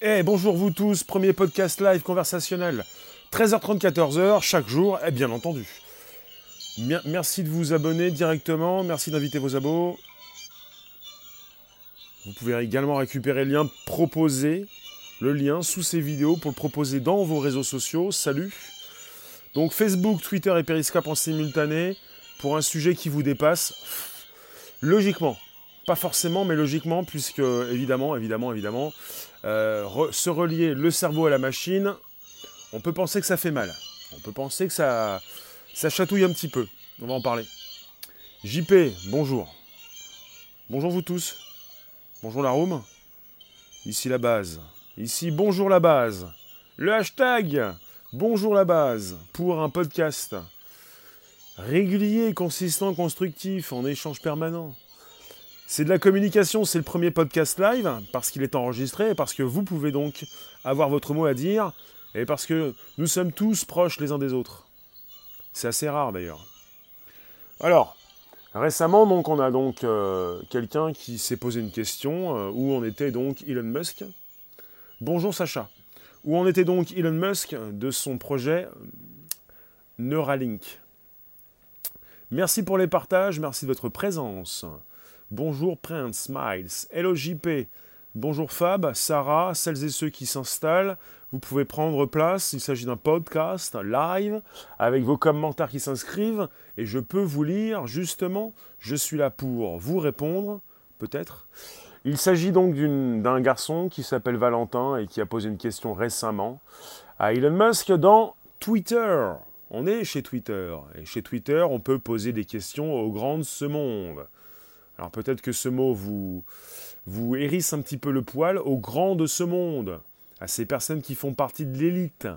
Eh bonjour vous tous, premier podcast live conversationnel, 13h30, 14h, chaque jour, et bien entendu. Merci de vous abonner directement, merci d'inviter vos abos. Vous pouvez également récupérer le lien proposé, le lien sous ces vidéos pour le proposer dans vos réseaux sociaux. Salut Donc Facebook, Twitter et Periscope en simultané pour un sujet qui vous dépasse. Logiquement, pas forcément, mais logiquement, puisque évidemment, évidemment, évidemment, euh, se relier le cerveau à la machine, on peut penser que ça fait mal. On peut penser que ça, ça chatouille un petit peu. On va en parler. JP, bonjour. Bonjour vous tous. Bonjour la room. Ici la base. Ici bonjour la base. Le hashtag bonjour la base pour un podcast régulier, consistant, constructif, en échange permanent. C'est de la communication, c'est le premier podcast live, parce qu'il est enregistré, parce que vous pouvez donc avoir votre mot à dire, et parce que nous sommes tous proches les uns des autres. C'est assez rare d'ailleurs. Alors, récemment, donc, on a donc euh, quelqu'un qui s'est posé une question, euh, où on était donc Elon Musk? Bonjour Sacha. Où on était donc Elon Musk de son projet Neuralink? Merci pour les partages, merci de votre présence. Bonjour Prince Smiles. Hello JP. Bonjour Fab, Sarah, celles et ceux qui s'installent. Vous pouvez prendre place. Il s'agit d'un podcast live avec vos commentaires qui s'inscrivent et je peux vous lire justement. Je suis là pour vous répondre, peut-être. Il s'agit donc d'un garçon qui s'appelle Valentin et qui a posé une question récemment à Elon Musk dans Twitter. On est chez Twitter et chez Twitter, on peut poser des questions aux grands de ce monde. Alors peut-être que ce mot vous, vous hérisse un petit peu le poil aux grands de ce monde, à ces personnes qui font partie de l'élite.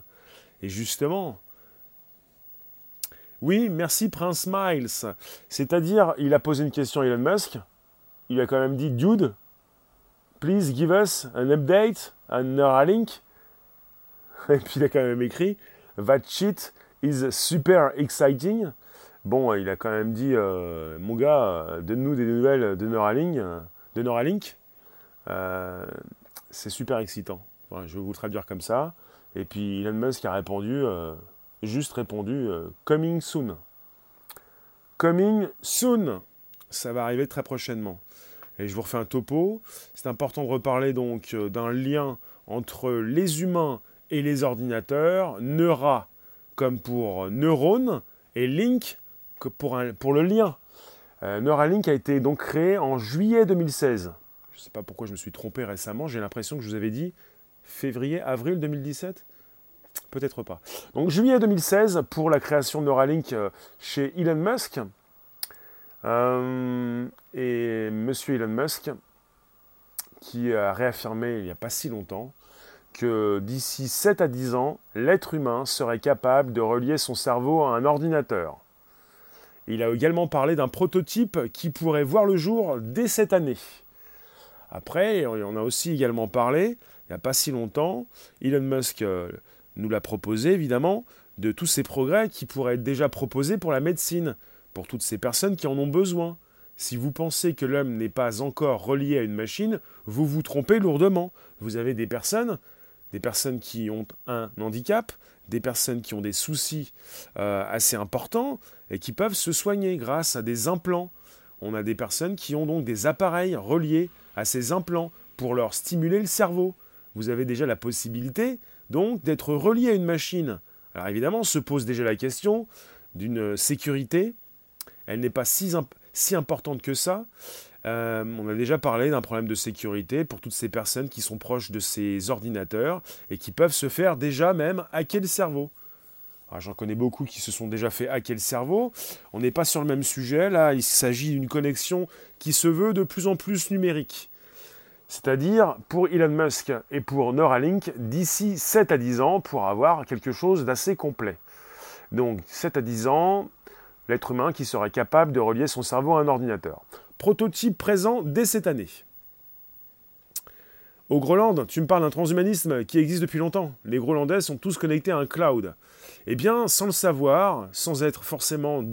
Et justement, oui, merci Prince Miles. C'est-à-dire, il a posé une question à Elon Musk. Il a quand même dit, Dude, please give us an update on Neuralink. Et puis il a quand même écrit, That shit is super exciting. Bon, il a quand même dit, euh, mon gars, euh, donne-nous des nouvelles de Neuralink. Euh, de Neuralink. c'est super excitant. je vais vous traduire comme ça. Et puis Elon Musk a répondu, juste répondu, coming soon. Coming soon. Ça va arriver très prochainement. Et je vous refais un topo. C'est important de reparler donc d'un lien entre les humains et les ordinateurs. Neura comme pour neurone et link pour, pour le lien. Euh, Neuralink a été donc créé en juillet 2016. Je ne sais pas pourquoi je me suis trompé récemment, j'ai l'impression que je vous avais dit février, avril 2017 Peut-être pas. Donc juillet 2016 pour la création de Neuralink euh, chez Elon Musk. Euh, et monsieur Elon Musk qui a réaffirmé il n'y a pas si longtemps que d'ici 7 à 10 ans, l'être humain serait capable de relier son cerveau à un ordinateur. Il a également parlé d'un prototype qui pourrait voir le jour dès cette année. Après, on a aussi également parlé, il n'y a pas si longtemps, Elon Musk euh, nous l'a proposé évidemment, de tous ces progrès qui pourraient être déjà proposés pour la médecine, pour toutes ces personnes qui en ont besoin. Si vous pensez que l'homme n'est pas encore relié à une machine, vous vous trompez lourdement. Vous avez des personnes, des personnes qui ont un handicap, des personnes qui ont des soucis euh, assez importants et qui peuvent se soigner grâce à des implants. On a des personnes qui ont donc des appareils reliés à ces implants pour leur stimuler le cerveau. Vous avez déjà la possibilité donc d'être relié à une machine. Alors évidemment, se pose déjà la question d'une sécurité. Elle n'est pas si, si importante que ça. Euh, on a déjà parlé d'un problème de sécurité pour toutes ces personnes qui sont proches de ces ordinateurs et qui peuvent se faire déjà même hacker le cerveau. J'en connais beaucoup qui se sont déjà fait hacker le cerveau. On n'est pas sur le même sujet. Là, il s'agit d'une connexion qui se veut de plus en plus numérique. C'est-à-dire pour Elon Musk et pour Neuralink d'ici 7 à 10 ans pour avoir quelque chose d'assez complet. Donc 7 à 10 ans, l'être humain qui serait capable de relier son cerveau à un ordinateur prototype présent dès cette année. Au Groenland, tu me parles d'un transhumanisme qui existe depuis longtemps. Les Groenlandais sont tous connectés à un cloud. Eh bien, sans le savoir, sans être forcément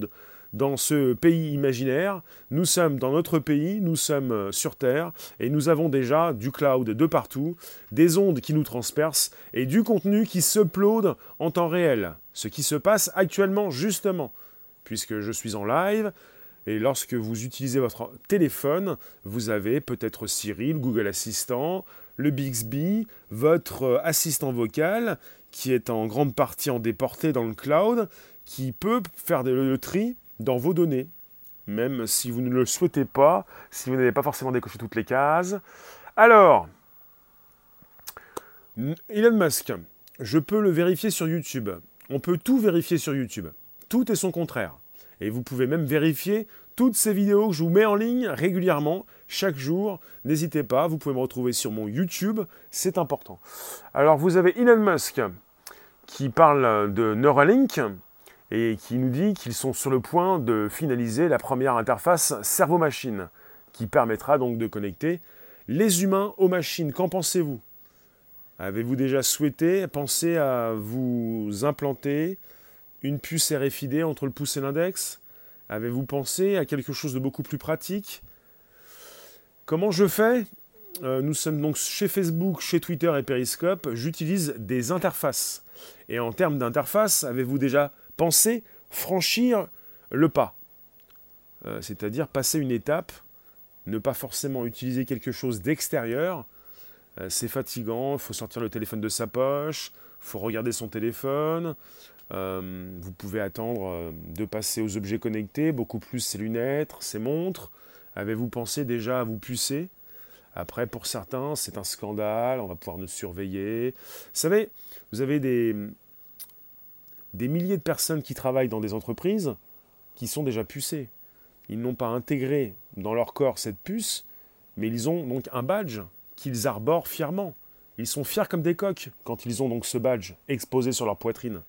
dans ce pays imaginaire. Nous sommes dans notre pays, nous sommes euh, sur Terre, et nous avons déjà du cloud de partout, des ondes qui nous transpercent, et du contenu qui s'upload en temps réel. Ce qui se passe actuellement, justement, puisque je suis en live, et lorsque vous utilisez votre téléphone, vous avez peut-être Siri, le Google Assistant, le Bixby, votre euh, assistant vocal, qui est en grande partie en déporté dans le cloud, qui peut faire le tri dans vos données, même si vous ne le souhaitez pas, si vous n'avez pas forcément décoché toutes les cases. Alors, Elon Musk, je peux le vérifier sur YouTube. On peut tout vérifier sur YouTube. Tout est son contraire. Et vous pouvez même vérifier toutes ces vidéos que je vous mets en ligne régulièrement, chaque jour. N'hésitez pas, vous pouvez me retrouver sur mon YouTube, c'est important. Alors vous avez Elon Musk qui parle de Neuralink et qui nous dit qu'ils sont sur le point de finaliser la première interface cerveau-machine qui permettra donc de connecter les humains aux machines. Qu'en pensez-vous? Avez-vous déjà souhaité penser à vous implanter une puce RFID entre le pouce et l'index? Avez-vous pensé à quelque chose de beaucoup plus pratique? Comment je fais? Euh, Nous sommes donc chez Facebook, chez Twitter et Periscope. J'utilise des interfaces. Et en termes d'interface, avez-vous déjà pensé franchir le pas? Euh, C'est-à-dire passer une étape, ne pas forcément utiliser quelque chose d'extérieur. Euh, c'est fatigant, il faut sortir le téléphone de sa poche, il faut regarder son téléphone, euh, vous pouvez attendre euh, de passer aux objets connectés, beaucoup plus ses lunettes, ses montres. Avez-vous pensé déjà à vous pucer? Après, pour certains, c'est un scandale, on va pouvoir nous surveiller. Vous savez, vous avez des, des milliers de personnes qui travaillent dans des entreprises qui sont déjà pucées. Ils n'ont pas intégré dans leur corps cette puce, mais ils ont donc un badge qu'ils arborent fièrement. Ils sont fiers comme des coqs quand ils ont donc ce badge exposé sur leur poitrine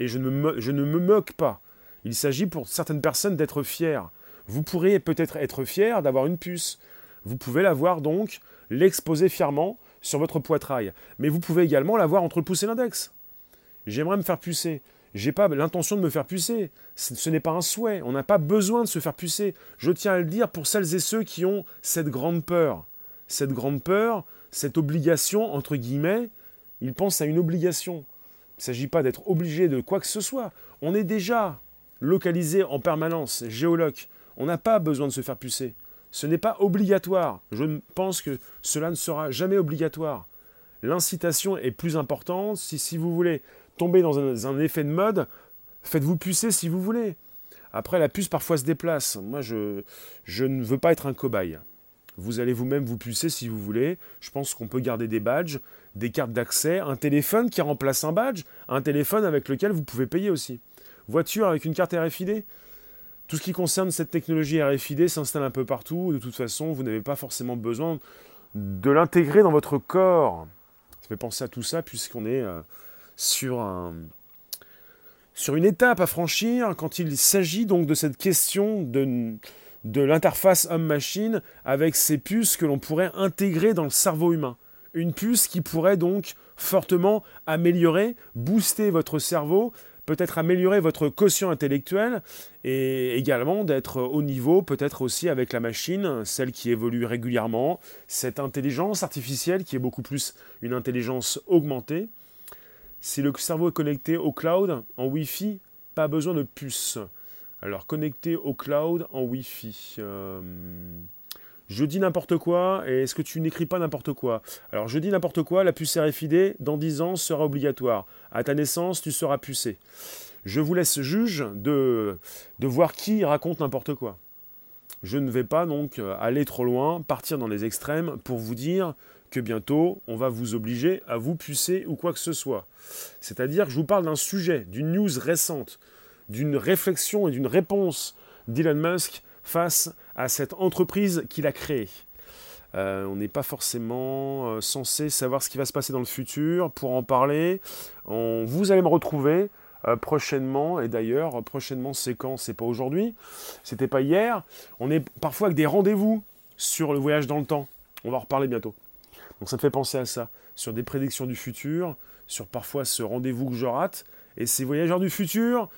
et je ne, me, moque pas. Il s'agit pour certaines personnes d'être fiers. Vous pourriez peut-être être fier d'avoir une puce. Vous pouvez l'avoir donc, l'exposer fièrement sur votre poitrail. Mais vous pouvez également l'avoir entre le pouce et l'index. J'aimerais me faire pucer. J'ai pas l'intention de me faire pucer. Ce n'est pas un souhait. On n'a pas besoin de se faire pucer. Je tiens à le dire pour celles et ceux qui ont cette grande peur. Cette grande peur, cette obligation, entre guillemets, ils pensent à une obligation. Il ne s'agit pas d'être obligé de quoi que ce soit. On est déjà localisé en permanence, géoloc. On n'a pas besoin de se faire pucer. Ce n'est pas obligatoire. Je pense que cela ne sera jamais obligatoire. L'incitation est plus importante. Si, vous voulez tomber dans un, effet de mode, faites-vous pucer si vous voulez. Après, la puce parfois se déplace. Moi, je, je ne veux pas être un cobaye. Vous allez vous-même vous pucer si vous voulez. Je pense qu'on peut garder des badges, des cartes d'accès, un téléphone qui remplace un badge, un téléphone avec lequel vous pouvez payer aussi. Voiture avec une carte RFID. Tout ce qui concerne cette technologie RFID s'installe un peu partout. De toute façon, vous n'avez pas forcément besoin de l'intégrer dans votre corps. Ça fait penser à tout ça puisqu'on est euh, sur, un, sur une étape à franchir quand il s'agit donc de cette question de de l'interface homme-machine avec ces puces que l'on pourrait intégrer dans le cerveau humain. Une puce qui pourrait donc fortement améliorer, booster votre cerveau, peut-être améliorer votre quotient intellectuel et également d'être au niveau peut-être aussi avec la machine, celle qui évolue régulièrement, cette intelligence artificielle qui est beaucoup plus une intelligence augmentée. Si le cerveau est connecté au cloud, en Wi-Fi, pas besoin de puce. Alors, connecté au cloud en Wi-Fi. Euh, je dis n'importe quoi, et est-ce que tu n'écris pas n'importe quoi? Alors, je dis n'importe quoi, la puce RFID, dans 10 ans, sera obligatoire. À ta naissance, tu seras pucé. Je vous laisse juge de, de voir qui raconte n'importe quoi. Je ne vais pas donc aller trop loin, partir dans les extrêmes pour vous dire que bientôt on va vous obliger à vous pucer ou quoi que ce soit. C'est-à-dire que je vous parle d'un sujet, d'une news récente d'une réflexion et d'une réponse d'Elon Musk face à cette entreprise qu'il a créée. Euh, on n'est pas forcément euh, censé savoir ce qui va se passer dans le futur. Pour en parler, vous allez me retrouver euh, prochainement. Et d'ailleurs, prochainement, c'est quand? C'est pas aujourd'hui. C'était pas hier. On est parfois avec des rendez-vous sur le voyage dans le temps. On va en reparler bientôt. Donc ça me fait penser à ça, sur des prédictions du futur, sur parfois ce rendez-vous que je rate. Et ces voyageurs du futur,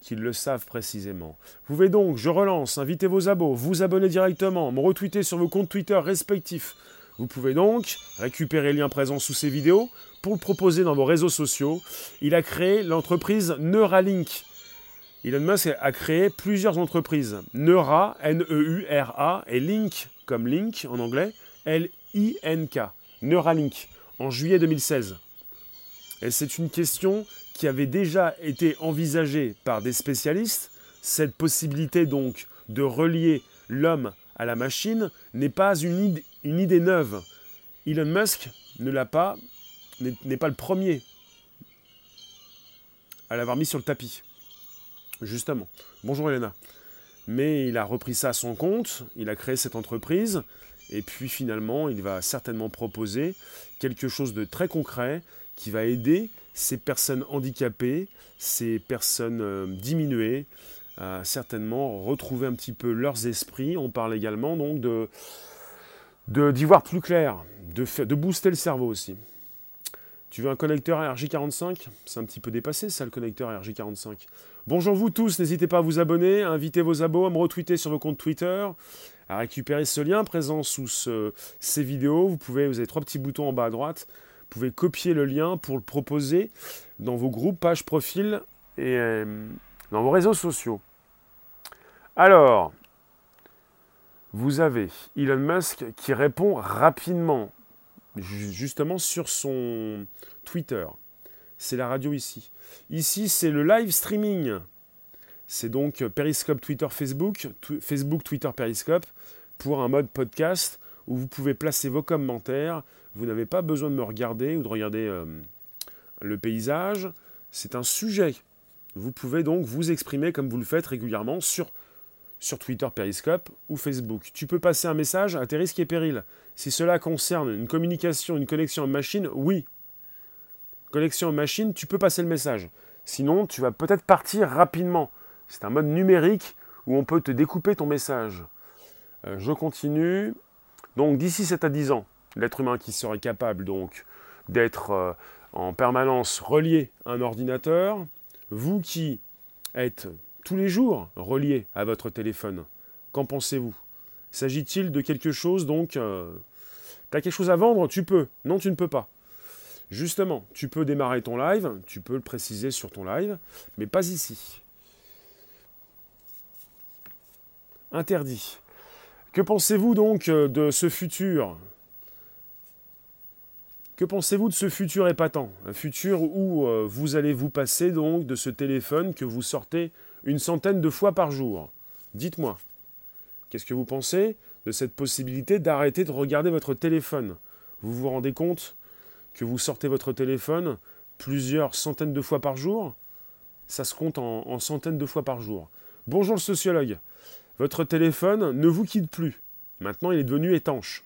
qu'ils le savent précisément. Vous pouvez donc, je relance, inviter vos abos, vous abonner directement, me retweeter sur vos comptes Twitter respectifs. Vous pouvez donc récupérer le lien présent sous ces vidéos pour le proposer dans vos réseaux sociaux. Il a créé l'entreprise Neuralink. Elon Musk a créé plusieurs entreprises. Neura, N-E-U-R-A, et Link, comme Link en anglais, L-I-N-K. Neuralink, en juillet 2016. Et c'est une question qui avait déjà été envisagée par des spécialistes. Cette possibilité donc de relier l'homme à la machine n'est pas une, idée neuve. Elon Musk ne l'a pas, n'est pas le premier à l'avoir mis sur le tapis. Justement. Bonjour Elena. Mais il a repris ça à son compte, il a créé cette entreprise, et puis finalement, il va certainement proposer quelque chose de très concret qui va aider ces personnes handicapées, ces personnes euh, diminuées, à certainement retrouver un petit peu leurs esprits. On parle également donc de d'y voir plus clair, de, de booster le cerveau aussi. Tu veux un connecteur RJ45 C'est un petit peu dépassé ça, le connecteur RJ45. Bonjour vous tous, n'hésitez pas à vous abonner, à inviter vos abos, à me retweeter sur vos comptes Twitter, à récupérer ce lien présent sous ces vidéos. Vous pouvez, vous avez trois petits boutons en bas à droite. Vous pouvez copier le lien pour le proposer dans vos groupes, pages, profils et euh, dans vos réseaux sociaux. Alors, vous avez Elon Musk qui répond rapidement justement sur son Twitter. C'est la radio ici. Ici, c'est le live streaming. C'est donc Periscope, Twitter, Facebook, Facebook, Twitter, Periscope, pour un mode podcast où vous pouvez placer vos commentaires. Vous n'avez pas besoin de me regarder ou de regarder euh, le paysage. C'est un sujet. Vous pouvez donc vous exprimer comme vous le faites régulièrement sur sur Twitter, Periscope ou Facebook. Tu peux passer un message à tes risques et périls. Si cela concerne une communication, une connexion en machine, oui. Connexion en machine, tu peux passer le message. Sinon, tu vas peut-être partir rapidement. C'est un mode numérique où on peut te découper ton message. Euh, je continue. Donc d'ici 7 à 10 ans, l'être humain qui serait capable donc d'être euh, en permanence relié à un ordinateur, vous qui êtes tous les jours relié à votre téléphone. Qu'en pensez-vous? S'agit-il de quelque chose donc euh, Tu as quelque chose à vendre Tu peux. Non, tu ne peux pas. Justement, tu peux démarrer ton live, tu peux le préciser sur ton live, mais pas ici. Interdit. Que pensez-vous donc euh, de ce futur? Que pensez-vous de ce futur épatant? Un futur où euh, vous allez vous passer donc de ce téléphone que vous sortez une centaine de fois par jour? Dites-moi, qu'est-ce que vous pensez de cette possibilité d'arrêter de regarder votre téléphone? Vous vous rendez compte que vous sortez votre téléphone plusieurs centaines de fois par jour? Ça se compte en, centaines de fois par jour. Bonjour le sociologue. Votre téléphone ne vous quitte plus. Maintenant, il est devenu étanche.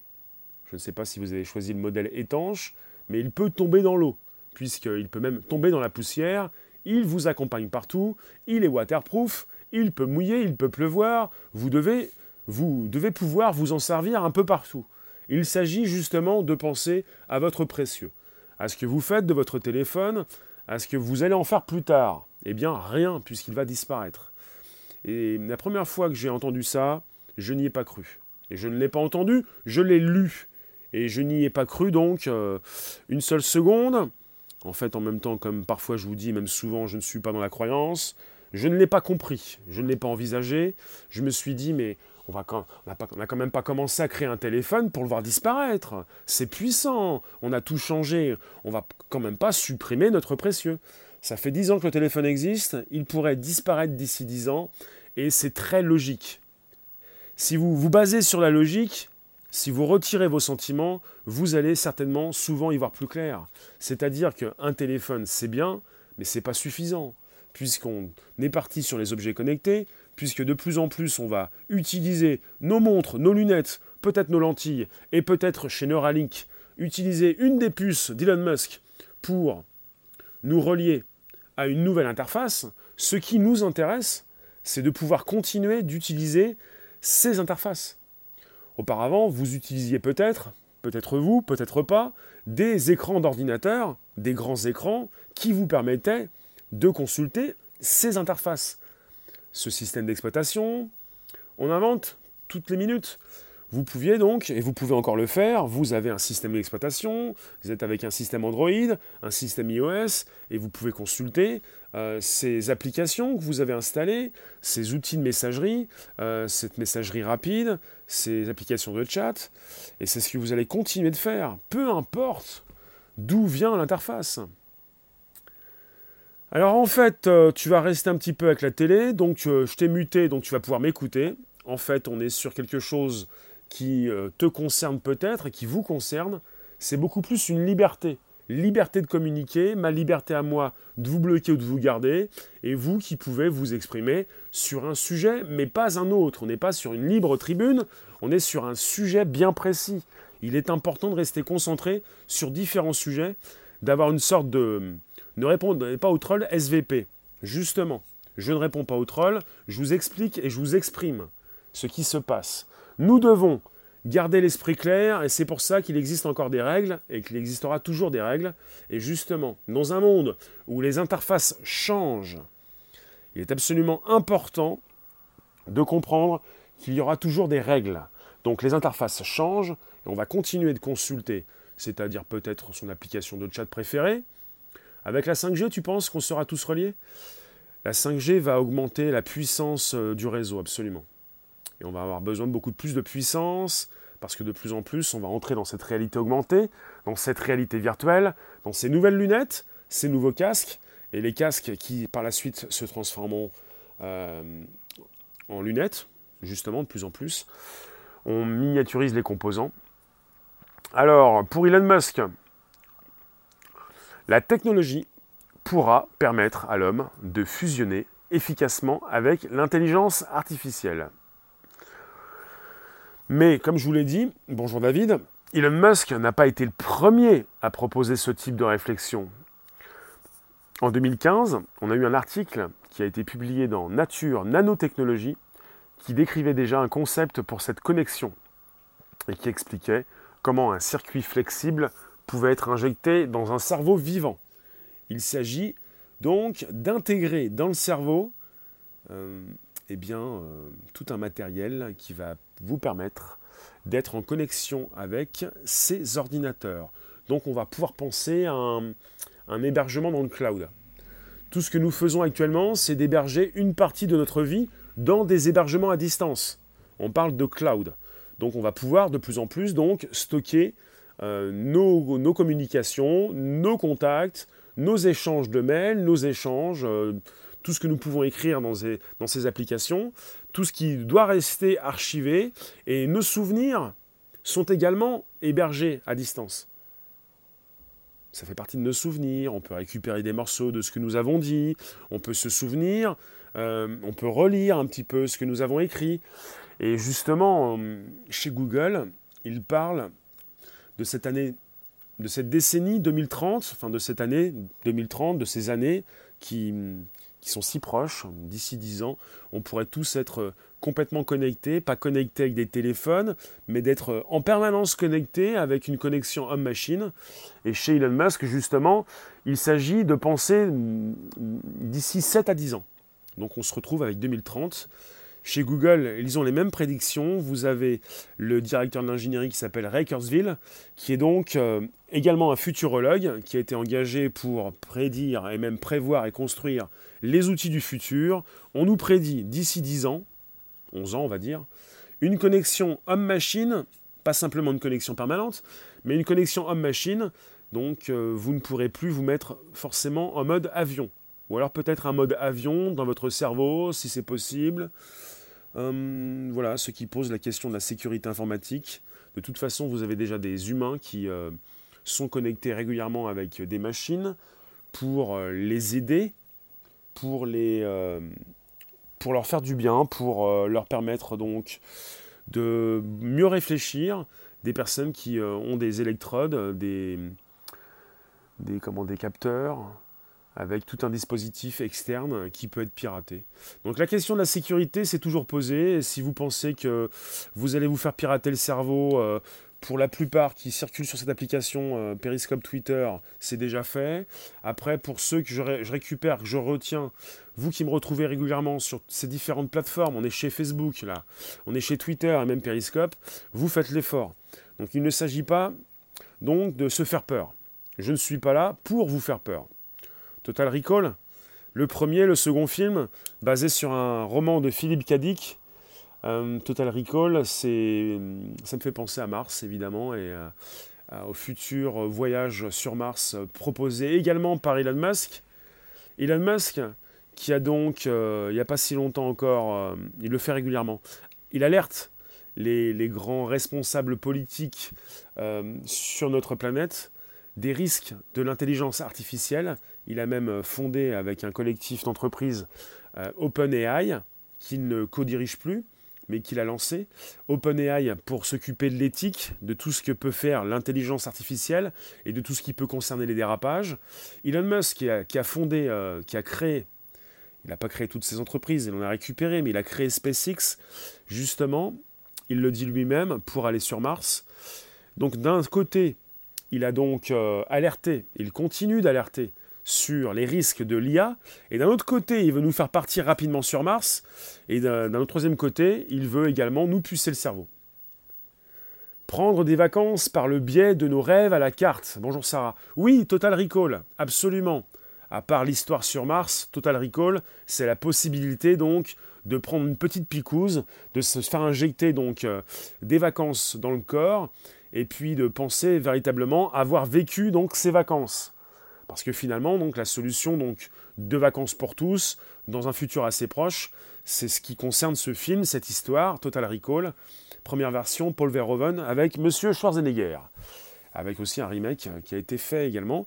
Je ne sais pas si vous avez choisi le modèle étanche, mais il peut tomber dans l'eau, puisqu'il peut même tomber dans la poussière il vous accompagne partout, il est waterproof, il peut mouiller, il peut pleuvoir, vous devez, vous devez pouvoir vous en servir un peu partout. Il s'agit justement de penser à votre précieux, à ce que vous faites de votre téléphone, à ce que vous allez en faire plus tard. Eh bien, rien, puisqu'il va disparaître. Et la première fois que j'ai entendu ça, je n'y ai pas cru. Et je ne l'ai pas entendu, je l'ai lu. Et je n'y ai pas cru donc euh, une seule seconde. En fait, en même temps, comme parfois je vous dis, même souvent, je ne suis pas dans la croyance. Je ne l'ai pas compris, je ne l'ai pas envisagé. Je me suis dit, mais on n'a quand même pas commencé à créer un téléphone pour le voir disparaître. C'est puissant, on a tout changé. On va quand même pas supprimer notre précieux. Ça fait dix ans que le téléphone existe, il pourrait disparaître d'ici dix ans, et c'est très logique. Si vous vous basez sur la logique, si vous retirez vos sentiments, vous allez certainement souvent y voir plus clair. C'est-à-dire qu'un téléphone, c'est bien, mais ce n'est pas suffisant. Puisqu'on est parti sur les objets connectés, puisque de plus en plus on va utiliser nos montres, nos lunettes, peut-être nos lentilles, et peut-être chez Neuralink, utiliser une des puces d'Elon Musk pour nous relier à une nouvelle interface, ce qui nous intéresse, c'est de pouvoir continuer d'utiliser ces interfaces. Auparavant, vous utilisiez peut-être, peut-être vous, peut-être pas, des écrans d'ordinateur, des grands écrans, qui vous permettaient de consulter ces interfaces ce système d'exploitation, on invente toutes les minutes. Vous pouviez donc, et vous pouvez encore le faire, vous avez un système d'exploitation, vous êtes avec un système Android, un système iOS, et vous pouvez consulter euh, ces applications que vous avez installées, ces outils de messagerie, euh, cette messagerie rapide, ces applications de chat, et c'est ce que vous allez continuer de faire, peu importe d'où vient l'interface. Alors en fait, euh, tu vas rester un petit peu avec la télé, donc je t'ai muté, donc tu vas pouvoir m'écouter. En fait, on est sur quelque chose qui te concerne peut-être et qui vous concerne, c'est beaucoup plus une liberté. Liberté de communiquer, ma liberté à moi de vous bloquer ou de vous garder, et vous qui pouvez vous exprimer sur un sujet, mais pas un autre. On n'est pas sur une libre tribune, on est sur un sujet bien précis. Il est important de rester concentré sur différents sujets, d'avoir une sorte de... Ne répondre pas au troll SVP. Justement, je ne réponds pas au troll, je vous explique et je vous exprime ce qui se passe. Nous devons garder l'esprit clair et c'est pour ça qu'il existe encore des règles et qu'il existera toujours des règles. Et justement, dans un monde où les interfaces changent, il est absolument important de comprendre qu'il y aura toujours des règles. Donc les interfaces changent et on va continuer de consulter, c'est-à-dire peut-être son application de chat préférée. Avec la 5G, tu penses qu'on sera tous reliés? La 5G va augmenter la puissance euh, du réseau, absolument. Et on va avoir besoin de beaucoup plus de puissance, parce que de plus en plus, on va entrer dans cette réalité augmentée, dans cette réalité virtuelle, dans ces nouvelles lunettes, ces nouveaux casques, et les casques qui par la suite se transformeront euh, en lunettes, justement, de plus en plus. On miniaturise les composants. Alors, pour Elon Musk, la technologie pourra permettre à l'homme de fusionner efficacement avec l'intelligence artificielle. Mais comme je vous l'ai dit, bonjour David, Elon Musk n'a pas été le premier à proposer ce type de réflexion. En 2015, on a eu un article qui a été publié dans Nature Nanotechnologie qui décrivait déjà un concept pour cette connexion et qui expliquait comment un circuit flexible pouvait être injecté dans un cerveau vivant. Il s'agit donc d'intégrer dans le cerveau euh, eh bien, euh, tout un matériel qui va vous permettre d'être en connexion avec ces ordinateurs. Donc on va pouvoir penser à un, hébergement dans le cloud. Tout ce que nous faisons actuellement, c'est d'héberger une partie de notre vie dans des hébergements à distance. On parle de cloud. Donc on va pouvoir de plus en plus donc stocker euh, nos, communications, nos contacts, nos échanges de mails, nos échanges, euh, tout ce que nous pouvons écrire dans ces, dans ces applications, tout ce qui doit rester archivé, et nos souvenirs sont également hébergés à distance. Ça fait partie de nos souvenirs, on peut récupérer des morceaux de ce que nous avons dit, on peut se souvenir, euh, on peut relire un petit peu ce que nous avons écrit. Et justement, euh, chez Google, ils parlent de cette année, de cette décennie 2030, enfin de cette année 2030, de ces années qui, qui sont si proches, d'ici 10 ans, on pourrait tous être euh, complètement connectés, pas connectés avec des téléphones, mais d'être euh, en permanence connectés avec une connexion homme-machine. Et chez Elon Musk, justement, il s'agit de penser mm, d'ici 7 à 10 ans. Donc on se retrouve avec 2030 chez Google, ils ont les mêmes prédictions. Vous avez le directeur d'ingénierie qui s'appelle Kurzweil, qui est donc euh, également un futurologue, qui a été engagé pour prédire et même prévoir et construire les outils du futur. On nous prédit d'ici 10 ans, 11 ans on va dire, une connexion homme-machine, pas simplement une connexion permanente, mais une connexion homme-machine. Donc euh, vous ne pourrez plus vous mettre forcément en mode avion. Ou alors peut-être un mode avion dans votre cerveau, si c'est possible. Euh, voilà, ce qui pose la question de la sécurité informatique. De toute façon, vous avez déjà des humains qui euh, sont connectés régulièrement avec des machines pour euh, les aider, pour, les, pour leur faire du bien, pour leur permettre donc de mieux réfléchir. Des personnes qui ont des électrodes, des, des, des capteurs, avec tout un dispositif externe qui peut être piraté. Donc la question de la sécurité s'est toujours posée. si vous pensez que vous allez vous faire pirater le cerveau euh, pour la plupart qui circulent sur cette application euh, Periscope Twitter, c'est déjà fait. Après, pour ceux que je, récupère, que je retiens, vous qui me retrouvez régulièrement sur ces différentes plateformes, on est chez Facebook là, on est chez Twitter et même Periscope, vous faites l'effort. Donc il ne s'agit pas donc de se faire peur. Je ne suis pas là pour vous faire peur. Total Recall, le premier, le second film, basé sur un roman de Philippe Cadic, euh, Total Recall, c'est, ça me fait penser à Mars, évidemment, et euh, au futur voyage sur Mars proposé également par Elon Musk. Elon Musk, qui a donc, euh, il n'y a pas si longtemps encore, il le fait régulièrement, il alerte les grands responsables politiques sur notre planète des risques de l'intelligence artificielle. Il a même fondé avec un collectif d'entreprises OpenAI, qu'il ne co-dirige plus, mais qu'il a lancé. OpenAI pour s'occuper de l'éthique, de tout ce que peut faire l'intelligence artificielle et de tout ce qui peut concerner les dérapages. Elon Musk qui a, fondé, euh, qui a créé, il n'a pas créé toutes ces entreprises, il en a récupéré, mais il a créé SpaceX justement, il le dit lui-même, pour aller sur Mars. Donc d'un côté, il a donc euh, alerté, il continue d'alerter sur les risques de l'IA, et d'un autre côté, il veut nous faire partir rapidement sur Mars, et d'un autre troisième côté, il veut également nous pucer le cerveau. Prendre des vacances par le biais de nos rêves à la carte. Bonjour Sarah. Oui, Total Recall, absolument. À part l'histoire sur Mars, Total Recall, c'est la possibilité donc de prendre une petite picouse, de se faire injecter donc euh, des vacances dans le corps, et puis de penser véritablement avoir vécu donc ces vacances. Parce que finalement, donc, la solution donc, de vacances pour tous, dans un futur assez proche, c'est ce qui concerne ce film, cette histoire, Total Recall, première version, Paul Verhoeven, avec Monsieur Schwarzenegger, avec aussi un remake qui a été fait également.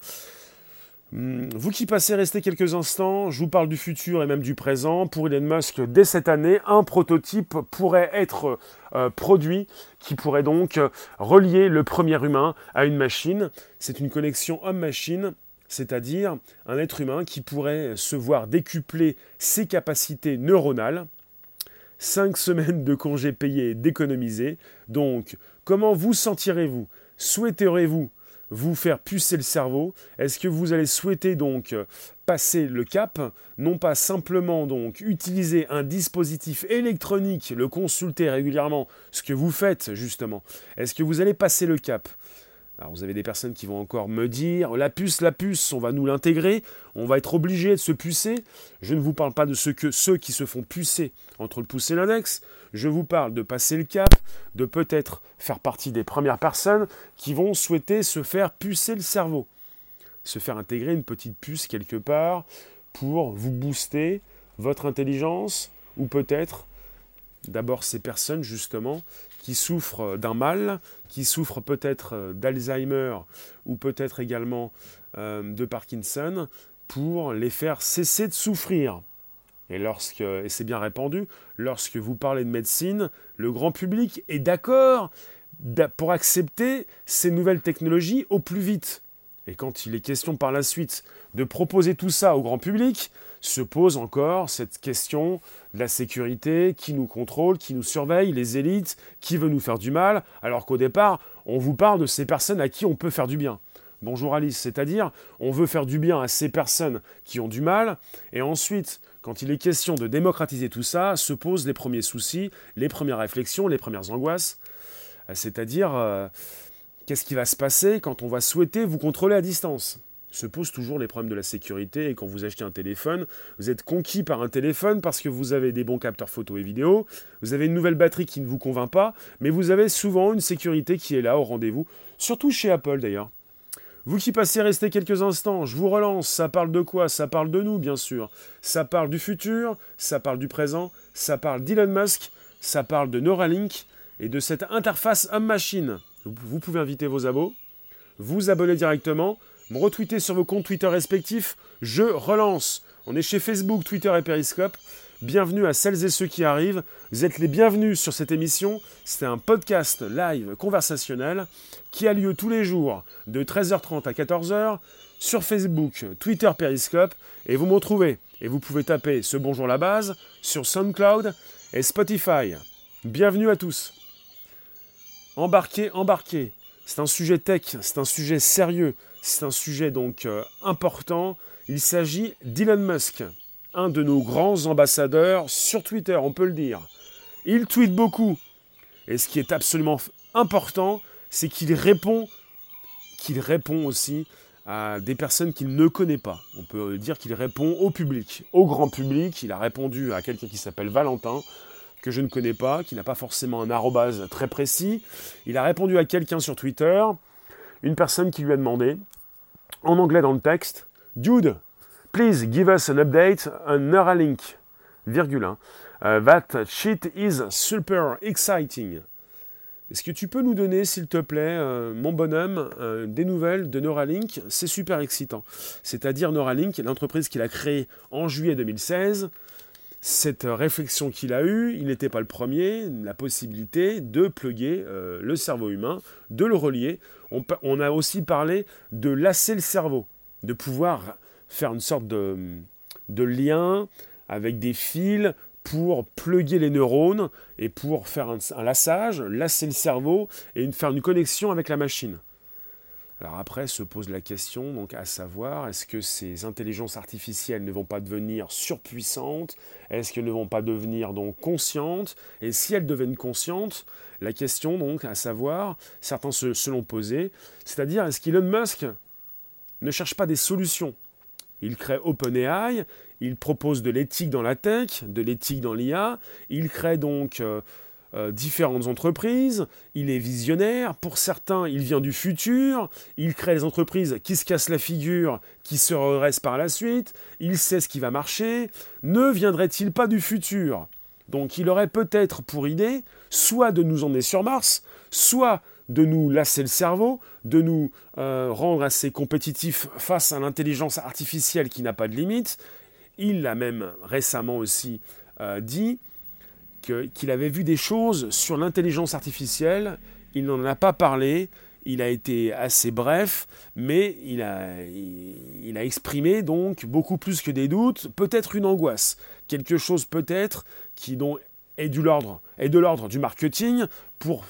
Hmm, vous qui passez, restez quelques instants, je vous parle du futur et même du présent. Pour Elon Musk, dès cette année, un prototype pourrait être euh, produit qui pourrait donc relier le premier humain à une machine. C'est une connexion homme-machine c'est-à-dire un être humain qui pourrait se voir décupler ses capacités neuronales. Cinq semaines de congés payés d'économiser. Donc, comment vous sentirez-vous? Souhaiterez-vous vous faire pucer le cerveau? Est-ce que vous allez souhaiter donc passer le cap? Non pas simplement donc utiliser un dispositif électronique, le consulter régulièrement, ce que vous faites justement. Est-ce que vous allez passer le cap? Alors vous avez des personnes qui vont encore me dire la puce, la puce, on va nous l'intégrer, on va être obligé de se pucer. Je ne vous parle pas de ceux, que, ceux qui se font pucer entre le pouce et l'index. Je vous parle de passer le cap, de peut-être faire partie des premières personnes qui vont souhaiter se faire pucer le cerveau. Se faire intégrer une petite puce quelque part pour vous booster votre intelligence ou peut-être d'abord ces personnes justement qui souffrent d'un mal, qui souffrent peut-être euh, d'Alzheimer ou peut-être également euh, de Parkinson, pour les faire cesser de souffrir. Et, lorsque, et c'est bien répandu, lorsque vous parlez de médecine, le grand public est d'accord pour accepter ces nouvelles technologies au plus vite. Et quand il est question par la suite de proposer tout ça au grand public, se pose encore cette question de la sécurité, qui nous contrôle, qui nous surveille, les élites, qui veut nous faire du mal, alors qu'au départ, on vous parle de ces personnes à qui on peut faire du bien. Bonjour Alice, c'est-à-dire on veut faire du bien à ces personnes qui ont du mal, et ensuite, quand il est question de démocratiser tout ça, se posent les premiers soucis, les premières réflexions, les premières angoisses, c'est-à-dire euh, qu'est-ce qui va se passer quand on va souhaiter vous contrôler à distance? Se posent toujours les problèmes de la sécurité. Et quand vous achetez un téléphone, vous êtes conquis par un téléphone parce que vous avez des bons capteurs photo et vidéo, vous avez une nouvelle batterie qui ne vous convainc pas, mais vous avez souvent une sécurité qui est là au rendez-vous, surtout chez Apple d'ailleurs. Vous qui passez rester quelques instants, je vous relance, ça parle de quoi? Ça parle de nous, bien sûr. Ça parle du futur, ça parle du présent, ça parle d'Elon Musk, ça parle de Neuralink et de cette interface homme-machine. Vous pouvez inviter vos abos, vous abonner directement, me retweeter sur vos comptes Twitter respectifs. Je relance. On est chez Facebook, Twitter et Periscope. Bienvenue à celles et ceux qui arrivent. Vous êtes les bienvenus sur cette émission. C'est un podcast live conversationnel qui a lieu tous les jours de 13h30 à 14h sur Facebook, Twitter, Periscope. Et vous me retrouvez. Et vous pouvez taper ce bonjour la base sur SoundCloud et Spotify. Bienvenue à tous. embarquez, embarquez. C'est un sujet tech, c'est un sujet sérieux, c'est un sujet donc euh, important. Il s'agit d'Elon Musk, un de nos grands ambassadeurs sur Twitter, on peut le dire. Il tweet beaucoup. Et ce qui est absolument important, c'est qu'il répond, qu'il répond aussi à des personnes qu'il ne connaît pas. On peut dire qu'il répond au public, au grand public. Il a répondu à quelqu'un qui s'appelle Valentin, que je ne connais pas, qui n'a pas forcément un arrobase très précis. Il a répondu à quelqu'un sur Twitter, une personne qui lui a demandé, en anglais dans le texte, Dude, please give us an update on Neuralink, virgule, hein. uh, that shit is super exciting. Est-ce que tu peux nous donner, s'il te plaît, euh, mon bonhomme, euh, des nouvelles de Neuralink? C'est super excitant. C'est-à-dire Neuralink, l'entreprise qu'il a créée en juillet 2016, cette réflexion qu'il a eue, il n'était pas le premier, la possibilité de pluguer euh, le cerveau humain, de le relier. On, a aussi parlé de lasser le cerveau, de pouvoir faire une sorte de, lien avec des fils pour pluguer les neurones et pour faire un, un lassage, lasser le cerveau et faire une connexion avec la machine. Alors après se pose la question, donc à savoir, est-ce que ces intelligences artificielles ne vont pas devenir surpuissantes? Est-ce qu'elles ne vont pas devenir donc conscientes? Et si elles deviennent conscientes, la question donc à savoir, certains se, l'ont posé, c'est-à-dire est-ce qu'Elon Musk ne cherche pas des solutions? Il crée OpenAI, il propose de l'éthique dans la tech, de l'éthique dans l'IA, il crée donc euh, euh, différentes entreprises, il est visionnaire, pour certains il vient du futur, il crée des entreprises qui se cassent la figure, qui se redressent par la suite, il sait ce qui va marcher, ne viendrait-il pas du futur? Donc il aurait peut-être pour idée soit de nous emmener sur Mars, soit de nous lasser le cerveau, de nous euh, rendre assez compétitifs face à l'intelligence artificielle qui n'a pas de limite. Il l'a même récemment aussi euh, dit, qu'il avait vu des choses sur l'intelligence artificielle. Il n'en a pas parlé. Il a été assez bref, mais il a, exprimé donc beaucoup plus que des doutes, peut-être une angoisse, quelque chose peut-être qui est, du l'ordre, est de l'ordre du marketing pour,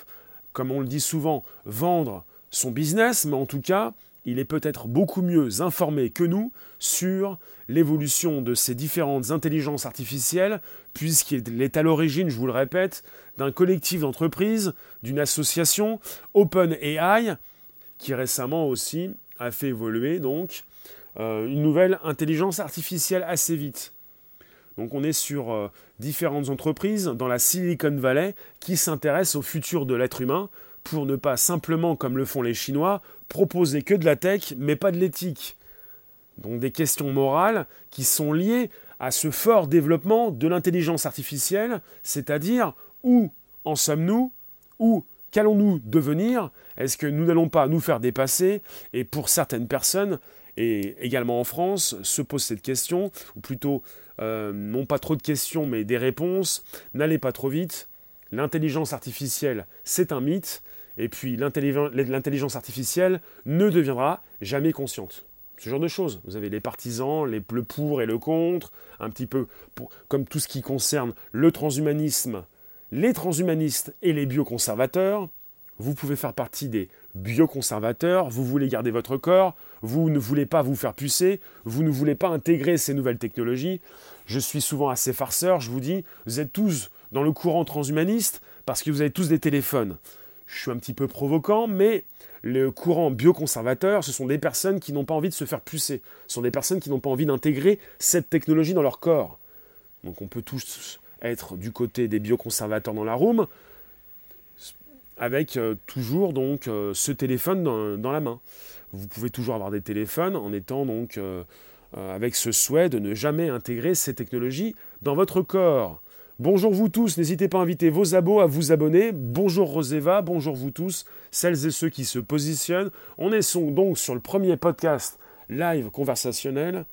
comme on le dit souvent, vendre son business, mais en tout cas, il est peut-être beaucoup mieux informé que nous sur l'évolution de ces différentes intelligences artificielles, puisqu'il est à l'origine, je vous le répète, d'un collectif d'entreprises, d'une association, OpenAI, qui récemment aussi a fait évoluer donc euh, une nouvelle intelligence artificielle assez vite. Donc on est sur euh, différentes entreprises dans la Silicon Valley qui s'intéressent au futur de l'être humain pour ne pas simplement, comme le font les Chinois, proposer que de la tech mais pas de l'éthique. Donc des questions morales qui sont liées à ce fort développement de l'intelligence artificielle, c'est-à-dire où en sommes-nous, où qu'allons-nous devenir, est-ce que nous n'allons pas nous faire dépasser Et pour certaines personnes, et également en France, se pose cette question, ou plutôt euh, non pas trop de questions mais des réponses, n'allez pas trop vite, l'intelligence artificielle c'est un mythe, et puis l'intelligence artificielle ne deviendra jamais consciente ce genre de choses. Vous avez les partisans, les, le pour et le contre, un petit peu comme tout ce qui concerne le transhumanisme, les transhumanistes et les bioconservateurs. Vous pouvez faire partie des bioconservateurs, vous voulez garder votre corps, vous ne voulez pas vous faire pucer, vous ne voulez pas intégrer ces nouvelles technologies. Je suis souvent assez farceur, je vous dis, vous êtes tous dans le courant transhumaniste parce que vous avez tous des téléphones. Je suis un petit peu provoquant, mais le courant bioconservateur, ce sont des personnes qui n'ont pas envie de se faire pucer. Ce sont des personnes qui n'ont pas envie d'intégrer cette technologie dans leur corps. Donc on peut tous être du côté des bioconservateurs dans la room, avec euh, toujours donc euh, ce téléphone dans, la main. Vous pouvez toujours avoir des téléphones en étant donc euh, avec ce souhait de ne jamais intégrer ces technologies dans votre corps. Bonjour vous tous, n'hésitez pas à inviter vos abos à vous abonner. Bonjour Roseva, bonjour vous tous, celles et ceux qui se positionnent. On est donc sur le premier podcast live conversationnel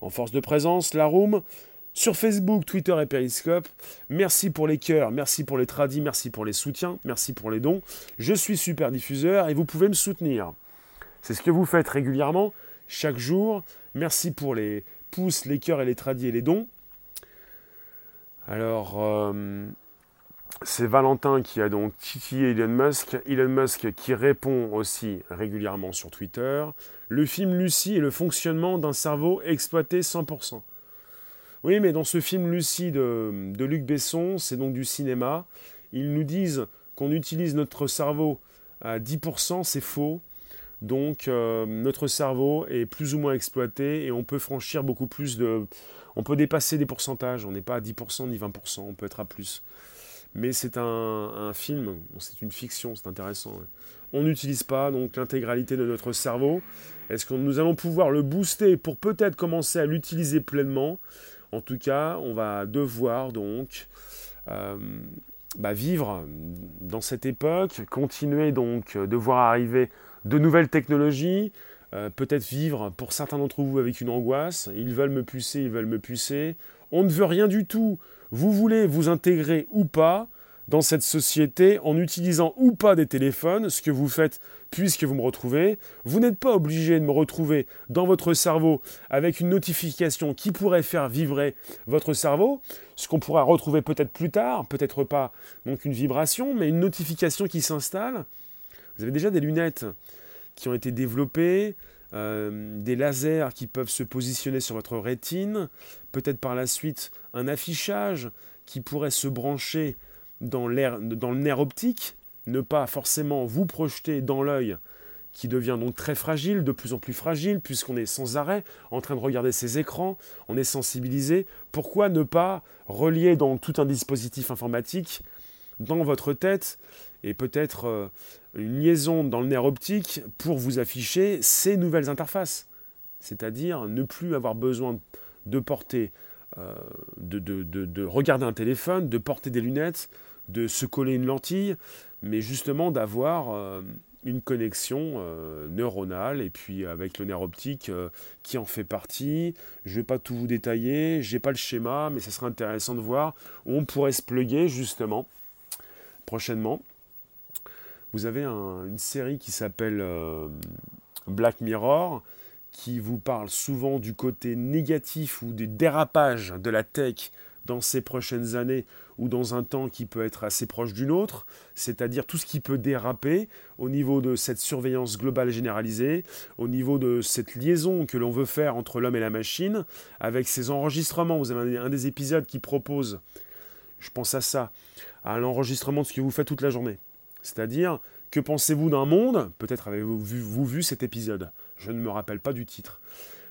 en force de présence, la room, sur Facebook, Twitter et Periscope. Merci pour les cœurs, merci pour les tradis, merci pour les soutiens, merci pour les dons. Je suis super diffuseur et vous pouvez me soutenir. C'est ce que vous faites régulièrement, chaque jour. Merci pour les pouces, les cœurs et les tradis et les dons. Alors, euh, c'est Valentin qui a donc titillé Elon Musk. Elon Musk qui répond aussi régulièrement sur Twitter. Le film Lucie est le fonctionnement d'un cerveau exploité 100%. Oui, mais dans ce film Lucie de, Luc Besson, c'est donc du cinéma. Ils nous disent qu'on utilise notre cerveau à 10%, c'est faux. Donc euh, notre cerveau est plus ou moins exploité et on peut franchir beaucoup plus de... On peut dépasser des pourcentages, on n'est pas à 10% ni 20%, on peut être à plus. Mais c'est un, film, c'est une fiction, c'est intéressant. On n'utilise pas donc l'intégralité de notre cerveau. Est-ce que nous allons pouvoir le booster pour peut-être commencer à l'utiliser pleinement? En tout cas, on va devoir donc euh, bah, vivre dans cette époque, continuer donc de voir arriver de nouvelles technologies, euh, peut-être vivre pour certains d'entre vous avec une angoisse. Ils veulent me pucer, ils veulent me pucer. On ne veut rien du tout. Vous voulez vous intégrer ou pas dans cette société en utilisant ou pas des téléphones, ce que vous faites puisque vous me retrouvez. Vous n'êtes pas obligé de me retrouver dans votre cerveau avec une notification qui pourrait faire vibrer votre cerveau, ce qu'on pourra retrouver peut-être plus tard, peut-être pas donc une vibration, mais une notification qui s'installe. Vous avez déjà des lunettes qui ont été développées, euh, des lasers qui peuvent se positionner sur votre rétine, peut-être par la suite un affichage qui pourrait se brancher dans, dans le nerf optique, ne pas forcément vous projeter dans l'œil qui devient donc très fragile, de plus en plus fragile, puisqu'on est sans arrêt en train de regarder ces écrans, on est sensibilisé. Pourquoi ne pas relier donc tout un dispositif informatique dans votre tête et peut-être euh, une liaison dans le nerf optique pour vous afficher ces nouvelles interfaces. C'est-à-dire ne plus avoir besoin de porter, euh, de, regarder un téléphone, de porter des lunettes, de se coller une lentille, mais justement d'avoir euh, une connexion neuronale et puis avec le nerf optique qui en fait partie. Je ne vais pas tout vous détailler, j'ai pas le schéma, mais ça serait intéressant de voir où on pourrait se pluguer justement prochainement. Vous avez une série qui s'appelle euh, Black Mirror, qui vous parle souvent du côté négatif ou des dérapages de la tech dans ces prochaines années ou dans un temps qui peut être assez proche d'une autre, c'est-à-dire tout ce qui peut déraper au niveau de cette surveillance globale généralisée, au niveau de cette liaison que l'on veut faire entre l'homme et la machine, avec ces enregistrements. Vous avez un des épisodes qui propose, je pense à ça, à l'enregistrement de ce que vous faites toute la journée. C'est-à-dire, que pensez-vous d'un monde? Peut-être avez-vous vu, cet épisode. Je ne me rappelle pas du titre.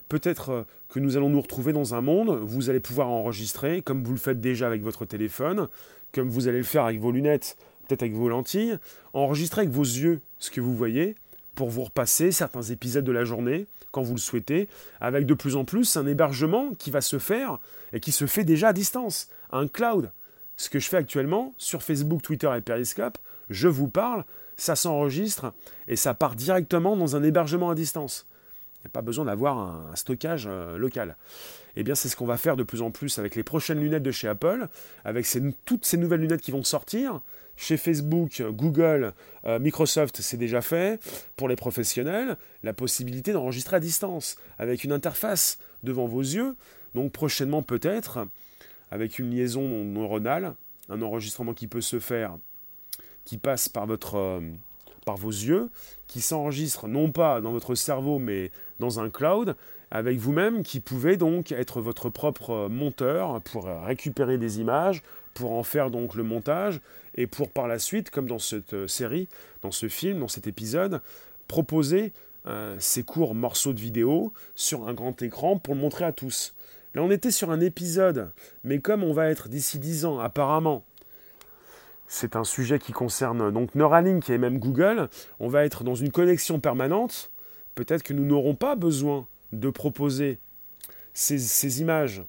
Peut-être euh, que nous allons nous retrouver dans un monde, vous allez pouvoir enregistrer, comme vous le faites déjà avec votre téléphone, comme vous allez le faire avec vos lunettes, peut-être avec vos lentilles, enregistrer avec vos yeux ce que vous voyez, pour vous repasser certains épisodes de la journée, quand vous le souhaitez, avec de plus en plus un hébergement qui va se faire, et qui se fait déjà à distance, un cloud ce que je fais actuellement sur Facebook, Twitter et Periscope, je vous parle, ça s'enregistre et ça part directement dans un hébergement à distance. Il n'y a pas besoin d'avoir un, stockage euh, local. Eh bien, c'est ce qu'on va faire de plus en plus avec les prochaines lunettes de chez Apple, avec toutes ces nouvelles lunettes qui vont sortir. Chez Facebook, Google, euh, Microsoft, c'est déjà fait. Pour les professionnels, la possibilité d'enregistrer à distance, avec une interface devant vos yeux. Donc prochainement peut-être, avec une liaison neuronale, un enregistrement qui peut se faire, qui passe par, votre, euh, par vos yeux, qui s'enregistre non pas dans votre cerveau mais dans un cloud, avec vous-même qui pouvez donc être votre propre monteur pour récupérer des images, pour en faire donc le montage et pour par la suite, comme dans cette euh, série, dans ce film, dans cet épisode, proposer euh, ces courts morceaux de vidéo sur un grand écran pour le montrer à tous. Là, on était sur un épisode, mais comme on va être d'ici 10 ans, apparemment, c'est un sujet qui concerne donc Neuralink et même Google, on va être dans une connexion permanente. Peut-être que nous n'aurons pas besoin de proposer ces, images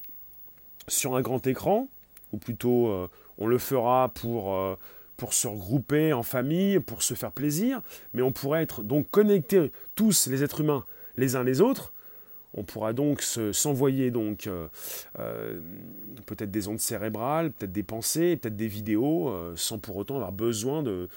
sur un grand écran, ou plutôt euh, on le fera pour, euh, pour se regrouper en famille, pour se faire plaisir, mais on pourrait être donc connectés tous les êtres humains les uns les autres on pourra donc s'envoyer donc euh, euh, peut-être des ondes cérébrales, peut-être des pensées, peut-être des vidéos, euh, sans pour autant avoir besoin de,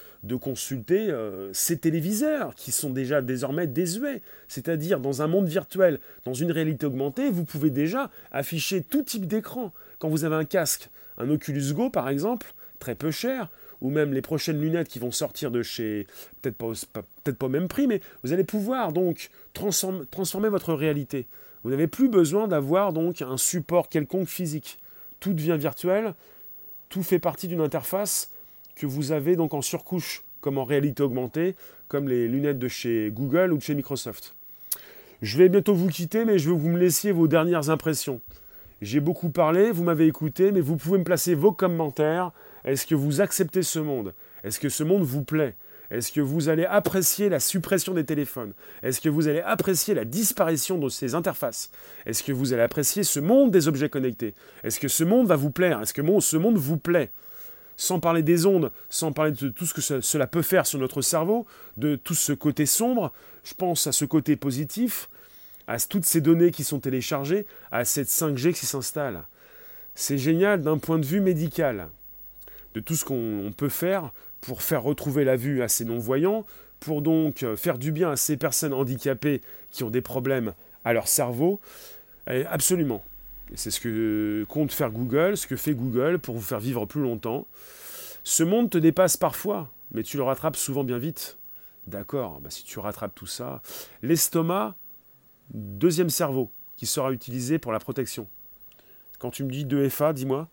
consulter ces téléviseurs qui sont déjà désormais désuets. C'est-à-dire dans un monde virtuel, dans une réalité augmentée, vous pouvez déjà afficher tout type d'écran. Quand vous avez un casque, un Oculus Go par exemple, très peu chères, ou même les prochaines lunettes qui vont sortir de chez, peut-être pas, peut pas au même prix, mais vous allez pouvoir donc transformer, votre réalité. Vous n'avez plus besoin d'avoir donc un support quelconque physique. Tout devient virtuel, tout fait partie d'une interface que vous avez donc en surcouche, comme en réalité augmentée, comme les lunettes de chez Google ou de chez Microsoft. Je vais bientôt vous quitter, mais je veux vous me vos dernières impressions. J'ai beaucoup parlé, vous m'avez écouté, mais vous pouvez me placer vos commentaires. Est-ce que vous acceptez ce monde? Est-ce que ce monde vous plaît? Est-ce que vous allez apprécier la suppression des téléphones? Est-ce que vous allez apprécier la disparition de ces interfaces? Est-ce que vous allez apprécier ce monde des objets connectés? Est-ce que ce monde va vous plaire? Est-ce que ce monde vous plaît? Sans parler des ondes, sans parler de tout ce que cela peut faire sur notre cerveau, de tout ce côté sombre, je pense à ce côté positif, à toutes ces données qui sont téléchargées, à cette 5G qui s'installe. C'est génial d'un point de vue médical, de tout ce qu'on peut faire pour faire retrouver la vue à ces non-voyants, pour donc faire du bien à ces personnes handicapées qui ont des problèmes à leur cerveau. absolument. C'est ce que compte faire Google, ce que fait Google pour vous faire vivre plus longtemps. Ce monde te dépasse parfois, mais tu le rattrapes souvent bien vite. D'accord, bah si tu rattrapes tout ça. L'estomac, deuxième cerveau, qui sera utilisé pour la protection. Quand tu me dis 2FA, dis-moi.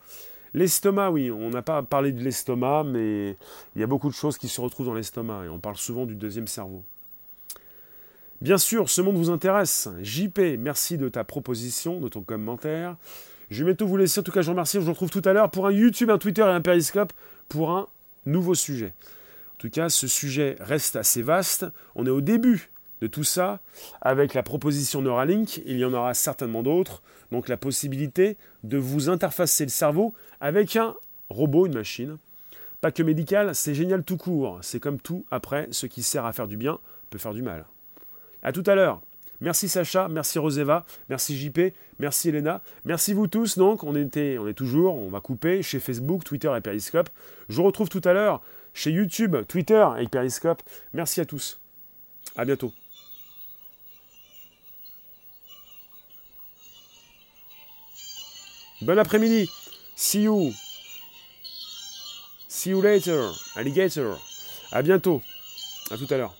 L'estomac, oui, on n'a pas parlé de l'estomac, mais il y a beaucoup de choses qui se retrouvent dans l'estomac, et on parle souvent du deuxième cerveau. Bien sûr, ce monde vous intéresse. JP, merci de ta proposition, de ton commentaire. Je vais bientôt vous laisser. En tout cas, je vous remercie. Je vous retrouve tout à l'heure pour un YouTube, un Twitter et un Periscope pour un nouveau sujet. En tout cas, ce sujet reste assez vaste. On est au début de tout ça avec la proposition Neuralink. Il y en aura certainement d'autres. Donc la possibilité de vous interfacer le cerveau avec un robot, une machine. Pas que médical, c'est génial tout court. C'est comme tout, après, ce qui sert à faire du bien peut faire du mal. À tout à l'heure. Merci Sacha, merci Roseva, merci JP, merci Elena, merci vous tous. Donc, on, était, on est toujours, on va couper chez Facebook, Twitter et Periscope. Je vous retrouve tout à l'heure chez YouTube, Twitter et Periscope. Merci à tous. À bientôt. Bon après-midi. See you. See you later, alligator. À bientôt. À tout à l'heure.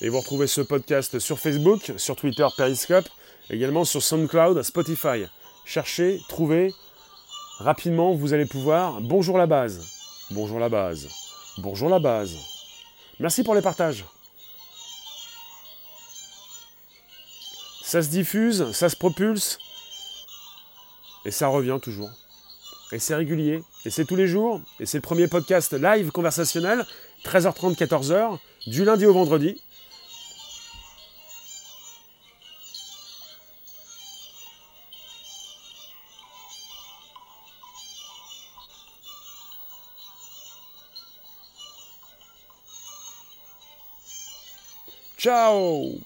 Et vous retrouvez ce podcast sur Facebook, sur Twitter, Periscope, également sur SoundCloud, Spotify. Cherchez, trouvez. Rapidement, vous allez pouvoir. Bonjour la base. Bonjour la base. Bonjour la base. Merci pour les partages. Ça se diffuse, ça se propulse. Et ça revient toujours. Et c'est régulier. Et c'est tous les jours. Et c'est le premier podcast live conversationnel, 13h30, 14h, du lundi au vendredi. Tchau!